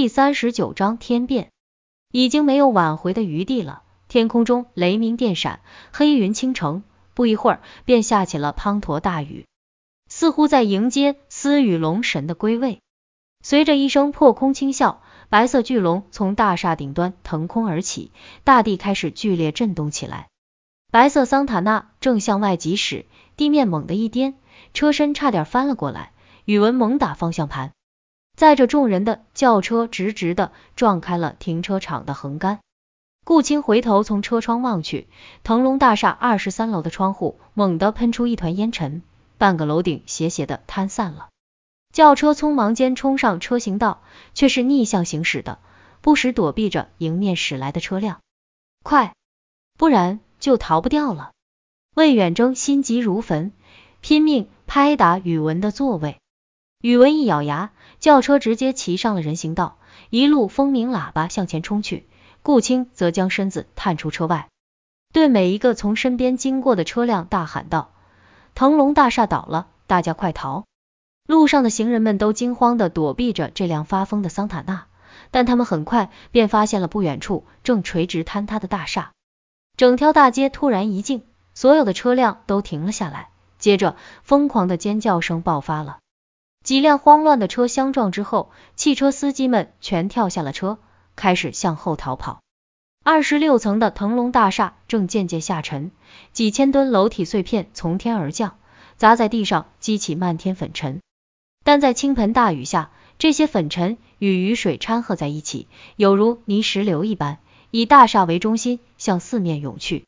第三十九章天变，已经没有挽回的余地了。天空中雷鸣电闪，黑云倾城，不一会儿便下起了滂沱大雨，似乎在迎接司雨龙神的归位。随着一声破空轻啸，白色巨龙从大厦顶端腾空而起，大地开始剧烈震动起来。白色桑塔纳正向外疾驶，地面猛地一颠，车身差点翻了过来。宇文猛打方向盘，载着众人的轿车直直的撞开了停车场的横杆。顾青回头从车窗望去，腾龙大厦二十三楼的窗户猛地喷出一团烟尘，半个楼顶斜斜的瘫散了。轿车匆忙间冲上车行道，却是逆向行驶的，不时躲避着迎面驶来的车辆。快，不然就逃不掉了。魏远征心急如焚，拼命拍打宇文的座位。宇文一咬牙，轿车直接骑上了人行道，一路蜂鸣喇叭向前冲去。顾青则将身子探出车外，对每一个从身边经过的车辆大喊道：“腾龙大厦倒了，大家快逃！”路上的行人们都惊慌的躲避着这辆发疯的桑塔纳，但他们很快便发现了不远处正垂直坍塌的大厦。整条大街突然一静，所有的车辆都停了下来，接着疯狂的尖叫声爆发了。几辆慌乱的车相撞之后，汽车司机们全跳下了车，开始向后逃跑。二十六层的腾龙大厦正渐渐下沉，几千吨楼体碎片从天而降，砸在地上，激起漫天粉尘。但在倾盆大雨下，这些粉尘与雨水掺和在一起，有如泥石流一般，以大厦为中心向四面涌去，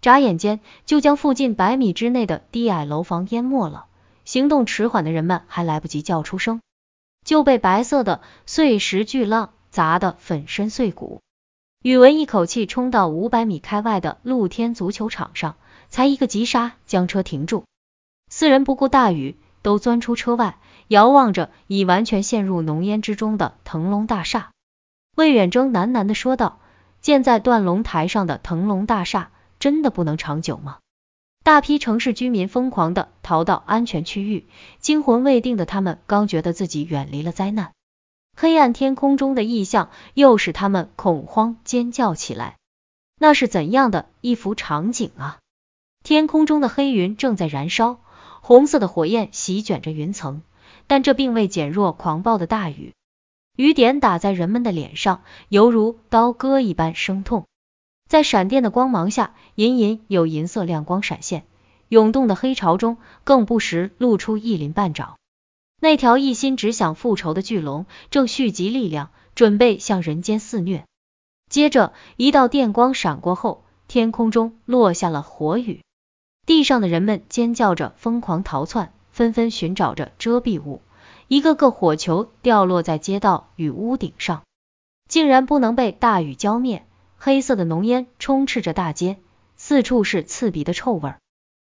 眨眼间就将附近百米之内的低矮楼房淹没了。行动迟缓的人们还来不及叫出声，就被白色的碎石巨浪砸得粉身碎骨。宇文一口气冲到五百米开外的露天足球场上，才一个急刹将车停住。四人不顾大雨，都钻出车外，遥望着已完全陷入浓烟之中的腾龙大厦。魏远征喃喃的说道：“建在断龙台上的腾龙大厦，真的不能长久吗？”大批城市居民疯狂的逃到安全区域，惊魂未定的他们刚觉得自己远离了灾难，黑暗天空中的异象又使他们恐慌尖叫起来。那是怎样的一幅场景啊！天空中的黑云正在燃烧，红色的火焰席卷着云层，但这并未减弱狂暴的大雨，雨点打在人们的脸上，犹如刀割一般生痛。在闪电的光芒下，隐隐有银色亮光闪现，涌动的黑潮中更不时露出一鳞半爪。那条一心只想复仇的巨龙正蓄积力量，准备向人间肆虐。接着，一道电光闪过后，天空中落下了火雨，地上的人们尖叫着疯狂逃窜，纷纷寻找着遮蔽物。一个个火球掉落在街道与屋顶上，竟然不能被大雨浇灭。黑色的浓烟充斥着大街，四处是刺鼻的臭味。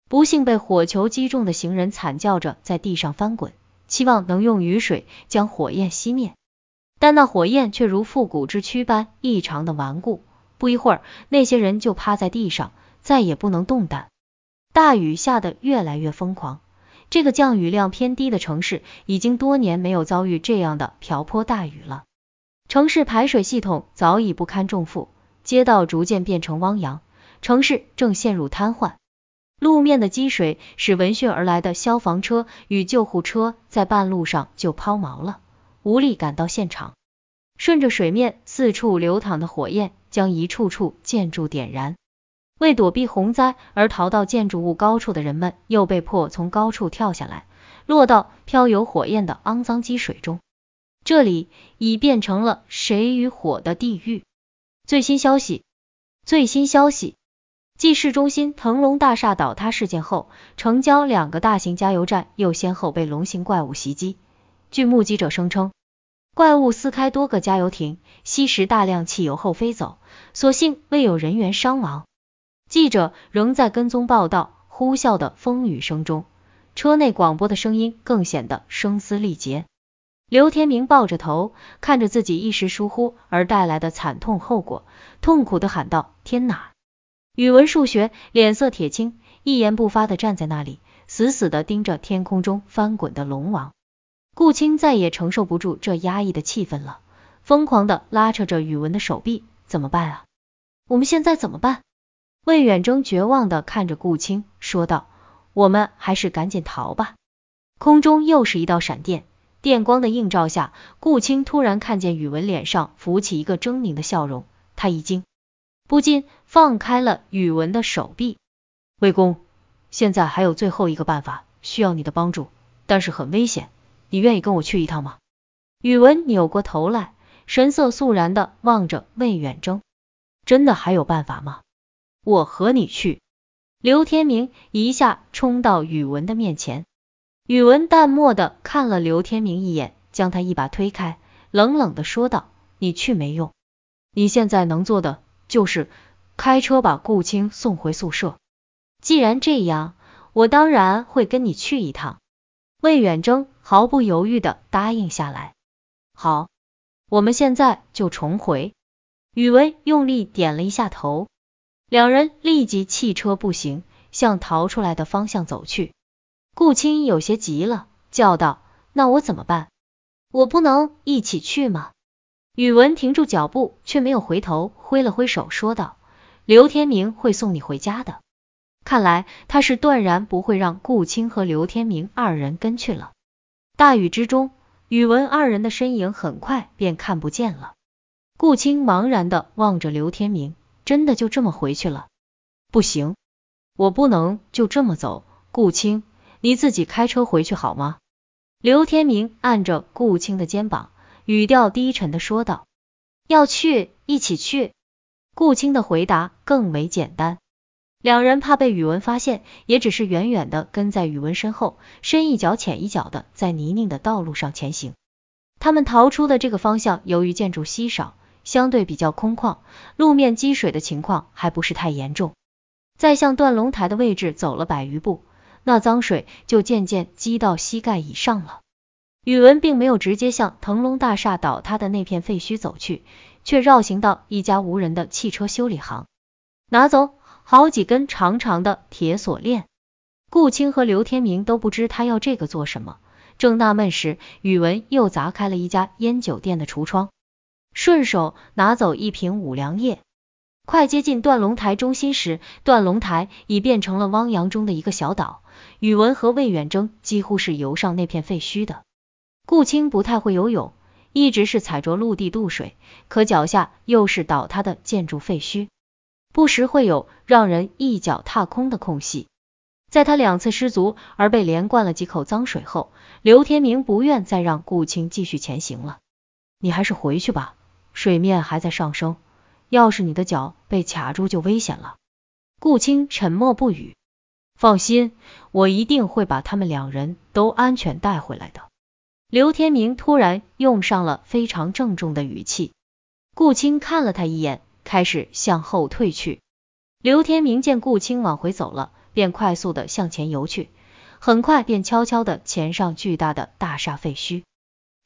不幸被火球击中的行人惨叫着在地上翻滚，期望能用雨水将火焰熄灭，但那火焰却如复古之躯般异常的顽固。不一会儿，那些人就趴在地上，再也不能动弹。大雨下得越来越疯狂，这个降雨量偏低的城市已经多年没有遭遇这样的瓢泼大雨了，城市排水系统早已不堪重负。街道逐渐变成汪洋，城市正陷入瘫痪。路面的积水使闻讯而来的消防车与救护车在半路上就抛锚了，无力赶到现场。顺着水面四处流淌的火焰，将一处处建筑点燃。为躲避洪灾而逃到建筑物高处的人们，又被迫从高处跳下来，落到飘有火焰的肮脏积水中。这里已变成了谁与火的地狱。最新消息，最新消息，继市中心腾龙大厦倒塌事件后，城郊两个大型加油站又先后被龙形怪物袭击。据目击者声称，怪物撕开多个加油亭，吸食大量汽油后飞走，所幸未有人员伤亡。记者仍在跟踪报道，呼啸的风雨声中，车内广播的声音更显得声嘶力竭。刘天明抱着头，看着自己一时疏忽而带来的惨痛后果，痛苦的喊道：“天哪！”语文、数学脸色铁青，一言不发的站在那里，死死的盯着天空中翻滚的龙王。顾青再也承受不住这压抑的气氛了，疯狂的拉扯着宇文的手臂，怎么办啊？我们现在怎么办？魏远征绝望的看着顾青，说道：“我们还是赶紧逃吧。”空中又是一道闪电，电光的映照下，顾青突然看见宇文脸上浮起一个狰狞的笑容，他一惊，不禁放开了宇文的手臂。魏公，现在还有最后一个办法，需要你的帮助，但是很危险，你愿意跟我去一趟吗？宇文扭过头来，神色肃然的望着魏远征，真的还有办法吗？我和你去。刘天明一下冲到宇文的面前。宇文淡漠的看了刘天明一眼，将他一把推开，冷冷的说道：“你去没用，你现在能做的就是开车把顾青送回宿舍。既然这样，我当然会跟你去一趟。”魏远征毫不犹豫的答应下来。好，我们现在就重回。宇文用力点了一下头，两人立即弃车步行，向逃出来的方向走去。顾青有些急了，叫道：“那我怎么办？我不能一起去吗？”宇文停住脚步，却没有回头，挥了挥手说道：“刘天明会送你回家的。”看来他是断然不会让顾青和刘天明二人跟去了。大雨之中，宇文二人的身影很快便看不见了。顾青茫然的望着刘天明，真的就这么回去了？不行，我不能就这么走，顾青。你自己开车回去好吗？刘天明按着顾青的肩膀，语调低沉的说道。要去，一起去。顾青的回答更为简单。两人怕被宇文发现，也只是远远的跟在宇文身后，深一脚浅一脚的在泥泞的道路上前行。他们逃出的这个方向，由于建筑稀少，相对比较空旷，路面积水的情况还不是太严重。在向断龙台的位置走了百余步。那脏水就渐渐积到膝盖以上了。宇文并没有直接向腾龙大厦倒塌的那片废墟走去，却绕行到一家无人的汽车修理行，拿走好几根长长的铁锁链。顾青和刘天明都不知他要这个做什么，正纳闷时，宇文又砸开了一家烟酒店的橱窗，顺手拿走一瓶五粮液。快接近断龙台中心时，断龙台已变成了汪洋中的一个小岛。宇文和魏远征几乎是游上那片废墟的。顾青不太会游泳，一直是踩着陆地渡水，可脚下又是倒塌的建筑废墟，不时会有让人一脚踏空的空隙。在他两次失足而被连灌了几口脏水后，刘天明不愿再让顾青继续前行了。你还是回去吧，水面还在上升，要是你的脚被卡住就危险了。顾青沉默不语。放心，我一定会把他们两人都安全带回来的。刘天明突然用上了非常郑重的语气。顾青看了他一眼，开始向后退去。刘天明见顾青往回走了，便快速的向前游去，很快便悄悄的潜上巨大的大厦废墟。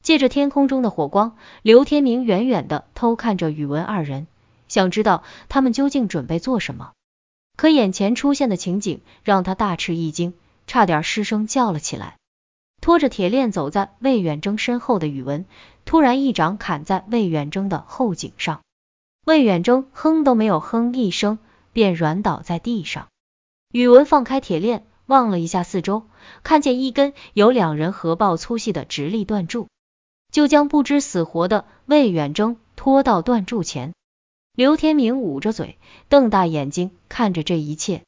借着天空中的火光，刘天明远远的偷看着宇文二人，想知道他们究竟准备做什么。可眼前出现的情景让他大吃一惊，差点失声叫了起来。拖着铁链走在魏远征身后的宇文，突然一掌砍在魏远征的后颈上，魏远征哼都没有哼一声，便软倒在地上。宇文放开铁链，望了一下四周，看见一根有两人合抱粗细的直立断柱，就将不知死活的魏远征拖到断柱前。刘天明捂着嘴，瞪大眼睛看着这一切。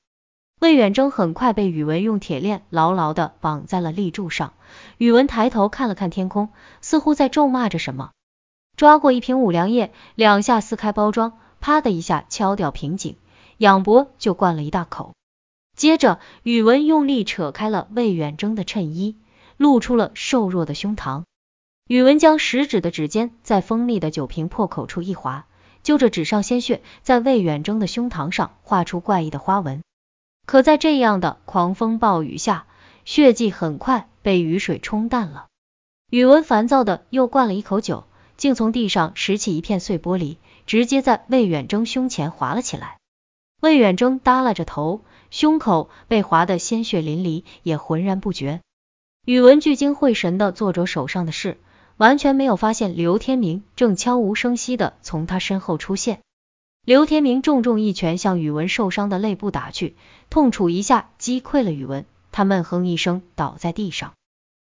魏远征很快被宇文用铁链牢牢的绑在了立柱上。宇文抬头看了看天空，似乎在咒骂着什么。抓过一瓶五粮液，两下撕开包装，啪的一下敲掉瓶颈，仰脖就灌了一大口。接着，宇文用力扯开了魏远征的衬衣，露出了瘦弱的胸膛。宇文将食指的指尖在锋利的酒瓶破口处一划。揪着纸上鲜血，在魏远征的胸膛上画出怪异的花纹。可在这样的狂风暴雨下，血迹很快被雨水冲淡了。宇文烦躁的又灌了一口酒，竟从地上拾起一片碎玻璃，直接在魏远征胸前划了起来。魏远征耷拉着头，胸口被划得鲜血淋漓，也浑然不觉。宇文聚精会神的做着手上的事，完全没有发现刘天明正悄无声息的从他身后出现。刘天明重重一拳向宇文受伤的肋部打去，痛楚一下击溃了宇文，他闷哼一声倒在地上。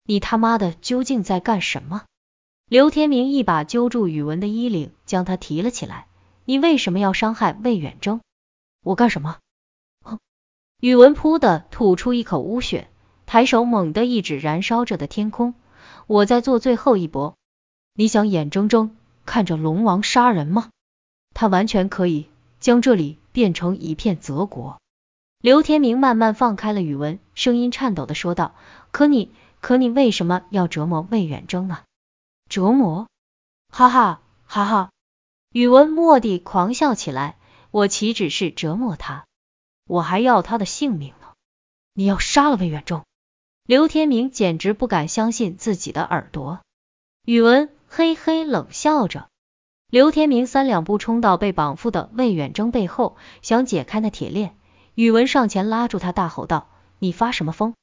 你他妈的究竟在干什么？刘天明一把揪住宇文的衣领，将他提了起来。你为什么要伤害魏远征？我干什么？哼宇文噗的吐出一口污血，抬手猛地一指燃烧着的天空。我在做最后一搏。你想眼睁睁看着龙王杀人吗？他完全可以将这里变成一片泽国。刘天明慢慢放开了宇文，声音颤抖的说道：“可你，可你为什么要折磨魏远征啊？折磨？哈哈哈哈！”宇文蓦地狂笑起来。我岂止是折磨他，我还要他的性命呢！你要杀了魏远征？刘天明简直不敢相信自己的耳朵。宇文嘿嘿冷笑着。刘天明三两步冲到被绑缚的魏远征背后，想解开那铁链。宇文上前拉住他，大吼道：“你发什么疯？”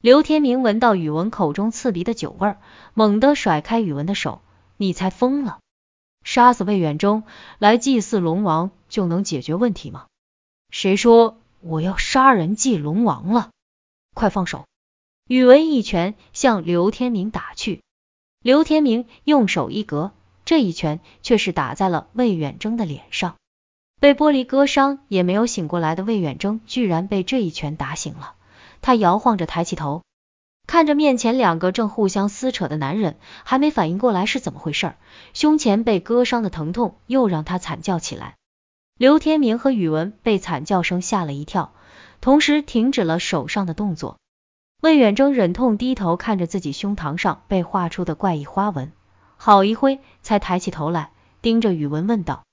刘天明闻到宇文口中刺鼻的酒味，猛地甩开宇文的手：“你才疯了！杀死魏远征来祭祀龙王就能解决问题吗？谁说我要杀人祭龙王了？快放手！”宇文一拳向刘天明打去，刘天明用手一格。这一拳却是打在了魏远征的脸上，被玻璃割伤也没有醒过来的魏远征，居然被这一拳打醒了。他摇晃着抬起头，看着面前两个正互相撕扯的男人，还没反应过来是怎么回事，胸前被割伤的疼痛又让他惨叫起来。刘天明和宇文被惨叫声吓了一跳，同时停止了手上的动作。魏远征忍痛低头看着自己胸膛上被画出的怪异花纹。好一会，才抬起头来，盯着宇文问道：“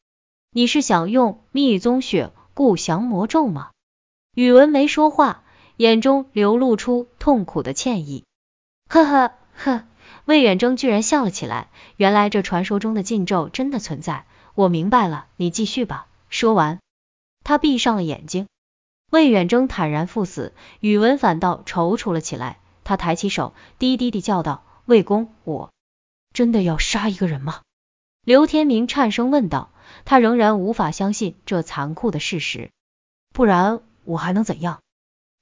你是想用密宗血固降魔咒吗？”宇文没说话，眼中流露出痛苦的歉意。呵呵呵，魏远征居然笑了起来。原来这传说中的禁咒真的存在，我明白了，你继续吧。说完，他闭上了眼睛。魏远征坦然赴死，宇文反倒踌躇了起来。他抬起手，低低地叫道：“魏公，我。”真的要杀一个人吗？刘天明颤声问道，他仍然无法相信这残酷的事实。不然我还能怎样？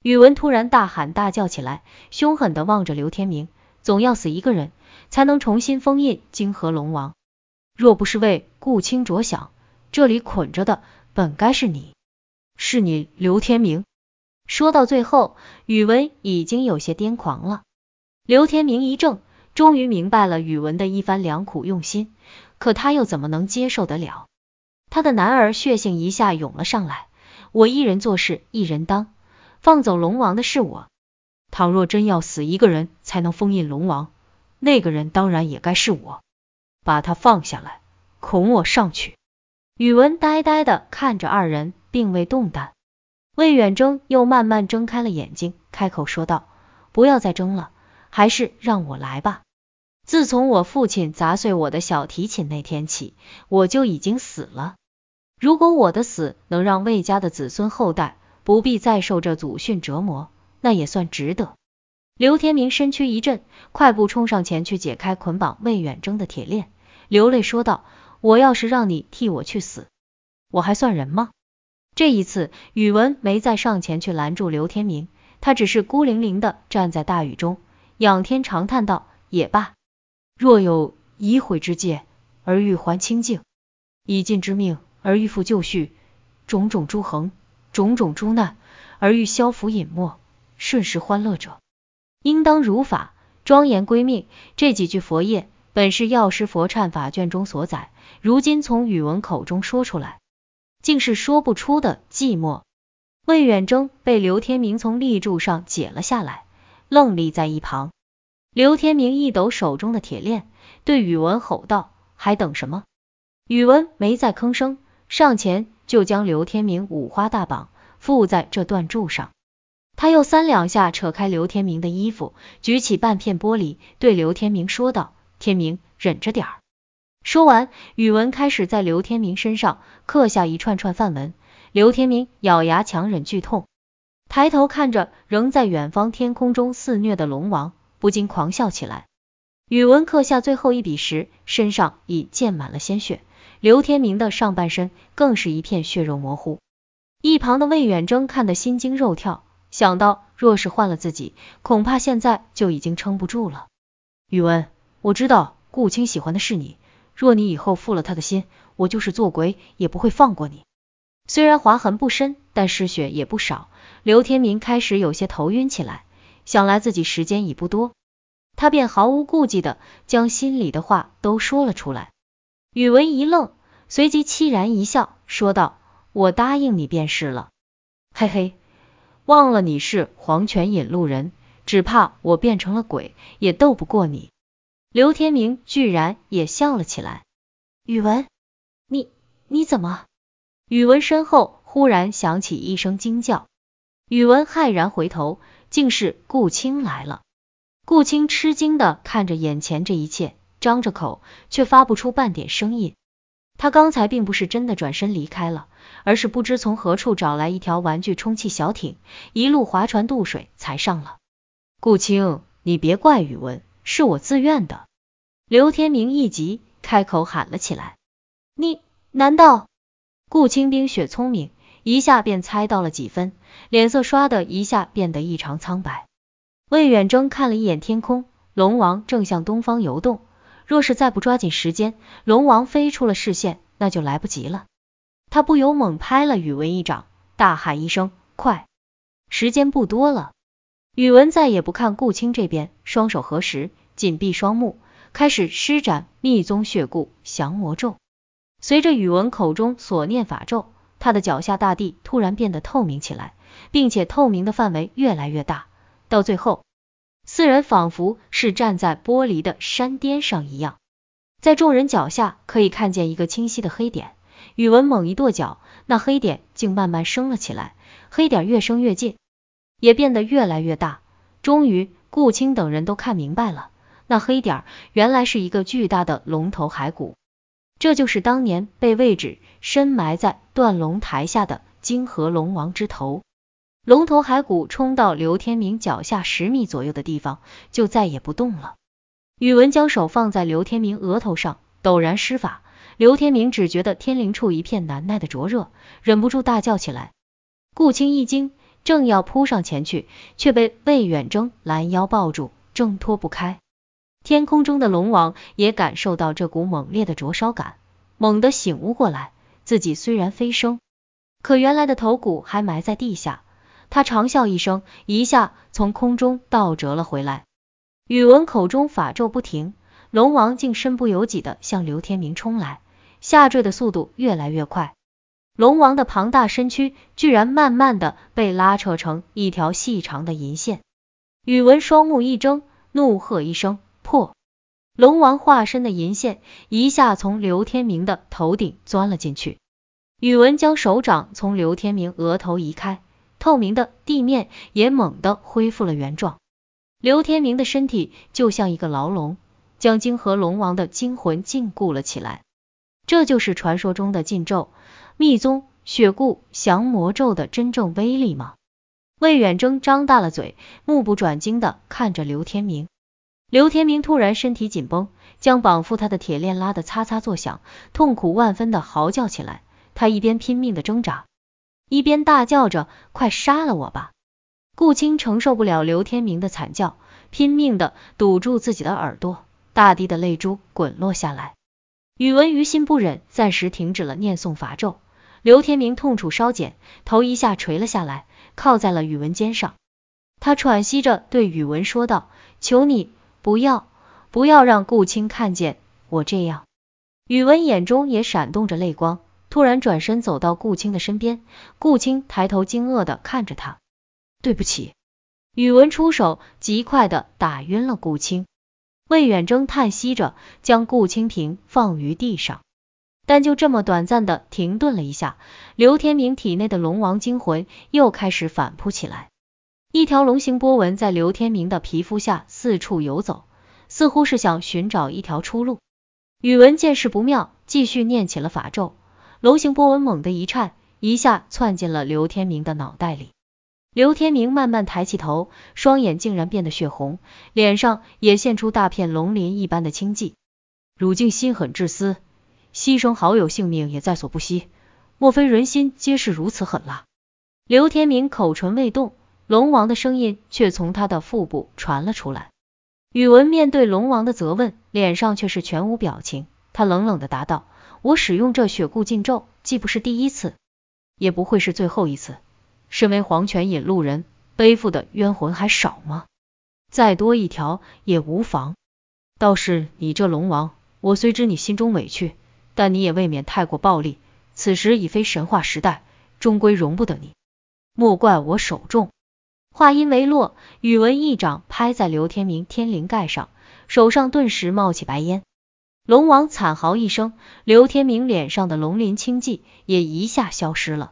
宇文突然大喊大叫起来，凶狠地望着刘天明。总要死一个人，才能重新封印金河龙王。若不是为顾青着想，这里捆着的本该是你，是你刘天明。说到最后，宇文已经有些癫狂了。刘天明一怔。终于明白了宇文的一番良苦用心，可他又怎么能接受得了？他的男儿血性一下涌了上来。我一人做事一人当，放走龙王的是我。倘若真要死一个人才能封印龙王，那个人当然也该是我。把他放下来，恐我上去。宇文呆呆的看着二人，并未动弹。魏远征又慢慢睁开了眼睛，开口说道：“不要再争了，还是让我来吧。”自从我父亲砸碎我的小提琴那天起，我就已经死了。如果我的死能让魏家的子孙后代不必再受这祖训折磨，那也算值得。刘天明身躯一震，快步冲上前去解开捆绑魏远征的铁链，流泪说道：“我要是让你替我去死，我还算人吗？”这一次，宇文没再上前去拦住刘天明，他只是孤零零的站在大雨中，仰天长叹道：“也罢。”若有一悔之戒，而欲还清净；以尽之命，而欲复就绪；种种诸横，种种诸难，而欲消伏隐没，瞬时欢乐者，应当如法，庄严归命。这几句佛业，本是药师佛忏法卷中所载，如今从宇文口中说出来，竟是说不出的寂寞。魏远征被刘天明从立柱上解了下来，愣立在一旁。刘天明一抖手中的铁链，对宇文吼道：“还等什么？”宇文没再吭声，上前就将刘天明五花大绑，缚在这断柱上。他又三两下扯开刘天明的衣服，举起半片玻璃，对刘天明说道：“天明，忍着点儿。”说完，宇文开始在刘天明身上刻下一串串梵文。刘天明咬牙强忍剧痛，抬头看着仍在远方天空中肆虐的龙王。不禁狂笑起来。宇文刻下最后一笔时，身上已溅满了鲜血，刘天明的上半身更是一片血肉模糊。一旁的魏远征看得心惊肉跳，想到若是换了自己，恐怕现在就已经撑不住了。宇文，我知道顾青喜欢的是你，若你以后负了他的心，我就是做鬼也不会放过你。虽然划痕不深，但失血也不少。刘天明开始有些头晕起来，想来自己时间已不多，他便毫无顾忌的将心里的话都说了出来。宇文一愣，随即凄然一笑，说道。我答应你便是了，嘿嘿，忘了你是黄泉引路人，只怕我变成了鬼也斗不过你。刘天明居然也笑了起来。宇文，你你怎么？宇文身后忽然响起一声惊叫，宇文骇然回头，竟是顾青来了。顾青吃惊的看着眼前这一切，张着口却发不出半点声音。他刚才并不是真的转身离开了。而是不知从何处找来一条玩具充气小艇，一路划船渡水才上了。顾青，你别怪宇文，是我自愿的。刘天明一急，开口喊了起来。你难道？顾清冰雪聪明，一下便猜到了几分，脸色唰的一下变得异常苍白。魏远征看了一眼天空，龙王正向东方游动，若是再不抓紧时间，龙王飞出了视线，那就来不及了。他不由猛拍了宇文一掌，大喊一声：“快！时间不多了！”宇文再也不看顾青这边，双手合十，紧闭双目，开始施展密宗血固降魔咒。随着宇文口中所念法咒，他的脚下大地突然变得透明起来，并且透明的范围越来越大，到最后，四人仿佛是站在玻璃的山巅上一样，在众人脚下可以看见一个清晰的黑点。宇文猛一跺脚，那黑点竟慢慢升了起来，黑点越升越近，也变得越来越大。终于，顾青等人都看明白了，那黑点原来是一个巨大的龙头骸骨，这就是当年被位置深埋在断龙台下的金河龙王之头。龙头骸骨冲到刘天明脚下十米左右的地方，就再也不动了。宇文将手放在刘天明额头上，陡然施法。刘天明只觉得天灵处一片难耐的灼热，忍不住大叫起来。顾青一惊，正要扑上前去，却被魏远征拦腰抱住，挣脱不开。天空中的龙王也感受到这股猛烈的灼烧感，猛地醒悟过来，自己虽然飞升，可原来的头骨还埋在地下。他长啸一声，一下从空中倒折了回来。宇文口中法咒不停，龙王竟身不由己的向刘天明冲来。下坠的速度越来越快，龙王的庞大身躯居然慢慢的被拉扯成一条细长的银线。宇文双目一睁，怒喝一声破！龙王化身的银线一下从刘天明的头顶钻了进去。宇文将手掌从刘天明额头移开，透明的地面也猛地恢复了原状。刘天明的身体就像一个牢笼，将金河龙王的精魂禁锢了起来。这就是传说中的禁咒，密宗血固降魔咒的真正威力吗？魏远征张大了嘴，目不转睛的看着刘天明。刘天明突然身体紧绷，将绑缚他的铁链拉得擦擦作响，痛苦万分的嚎叫起来。他一边拼命的挣扎，一边大叫着：“快杀了我吧！”顾青承受不了刘天明的惨叫，拼命的堵住自己的耳朵，大滴的泪珠滚落下来。宇文于心不忍，暂时停止了念诵法咒。刘天明痛楚稍减，头一下垂了下来，靠在了宇文肩上。他喘息着对宇文说道：“求你不要，不要让顾青看见我这样。”宇文眼中也闪动着泪光，突然转身走到顾青的身边。顾青抬头惊愕的看着他：“对不起。”宇文出手，极快的打晕了顾青。魏远征叹息着，将顾清平放于地上，但就这么短暂的停顿了一下，刘天明体内的龙王精魂又开始反扑起来，一条龙形波纹在刘天明的皮肤下四处游走，似乎是想寻找一条出路。宇文见势不妙，继续念起了法咒，龙形波纹猛地一颤，一下窜进了刘天明的脑袋里。刘天明慢慢抬起头，双眼竟然变得血红，脸上也现出大片龙鳞一般的青迹。汝竟心狠至私，牺牲好友性命也在所不惜，莫非人心皆是如此狠辣？刘天明口唇未动，龙王的声音却从他的腹部传了出来。宇文面对龙王的责问，脸上却是全无表情。他冷冷的答道：“我使用这血固禁咒，既不是第一次，也不会是最后一次。身为黄泉引路人，背负的冤魂还少吗？再多一条也无妨。倒是你这龙王，我虽知你心中委屈，但你也未免太过暴力。此时已非神话时代，终归容不得你。莫怪我手重。”话音未落，宇文一掌拍在刘天明天灵盖上，手上顿时冒起白烟。龙王惨嚎一声，刘天明脸上的龙鳞青迹也一下消失了。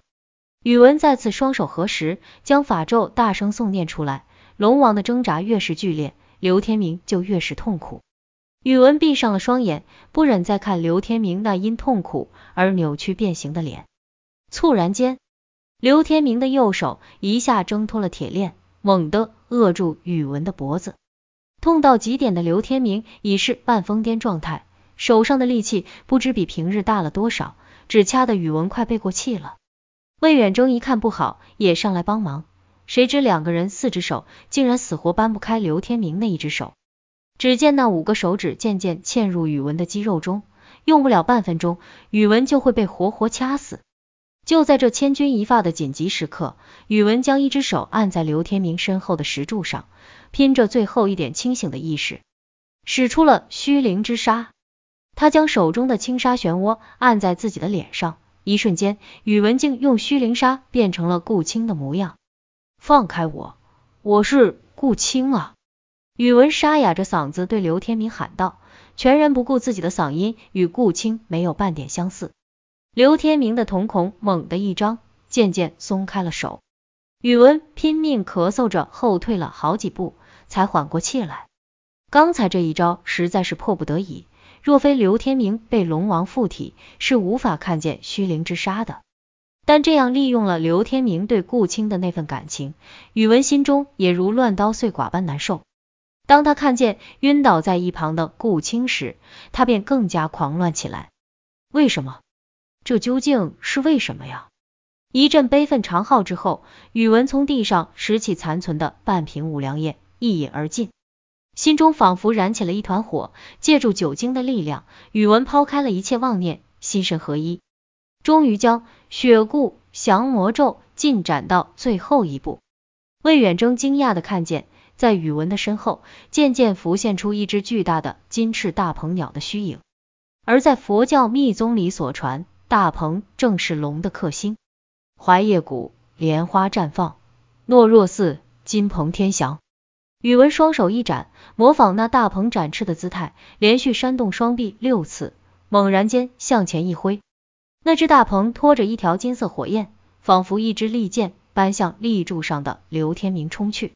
宇文再次双手合十，将法咒大声诵念出来。龙王的挣扎越是剧烈，刘天明就越是痛苦。宇文闭上了双眼，不忍再看刘天明那因痛苦而扭曲变形的脸。猝然间。刘天明的右手一下挣脱了铁链，猛地扼住宇文的脖子。痛到极点的刘天明已是半疯癫状态，手上的力气不知比平日大了多少，只掐得宇文快背过气了。魏远征一看不好，也上来帮忙。谁知两个人四只手竟然死活搬不开刘天明那一只手。只见那五个手指渐渐嵌入宇文的肌肉中，用不了半分钟，宇文就会被活活掐死。就在这千钧一发的紧急时刻，宇文将一只手按在刘天明身后的石柱上，拼着最后一点清醒的意识，使出了虚灵之杀。他将手中的轻纱漩涡按在自己的脸上，一瞬间，宇文竟用虚灵纱变成了顾青的模样。放开我，我是顾青啊！宇文沙哑着嗓子对刘天明喊道，全然不顾自己的嗓音与顾青没有半点相似。刘天明的瞳孔猛地一张，渐渐松开了手。宇文拼命咳嗽着后退了好几步，才缓过气来。刚才这一招实在是迫不得已，若非刘天明被龙王附体，是无法看见虚灵之杀的。但这样利用了刘天明对顾青的那份感情，宇文心中也如乱刀碎剐般难受。当他看见晕倒在一旁的顾青时，他便更加狂乱起来。为什么？这究竟是为什么呀？一阵悲愤长号之后，宇文从地上拾起残存的半瓶五粮液，一饮而尽，心中仿佛燃起了一团火。借助酒精的力量，宇文抛开了一切妄念，心神合一，终于将血固降魔咒进展到最后一步。魏远征惊讶的看见，在宇文的身后，渐渐浮现出一只巨大的金翅大鹏鸟的虚影，而在佛教密宗里所传。大鹏正是龙的克星，槐叶谷莲花绽放，诺若寺金鹏天翔。宇文双手一展，模仿那大鹏展翅的姿态，连续扇动双臂六次，猛然间向前一挥，那只大鹏拖着一条金色火焰，仿佛一支利箭，般向立柱上的刘天明冲去。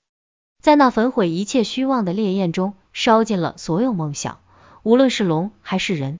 在那焚毁一切虚妄的烈焰中，烧尽了所有梦想，无论是龙还是人。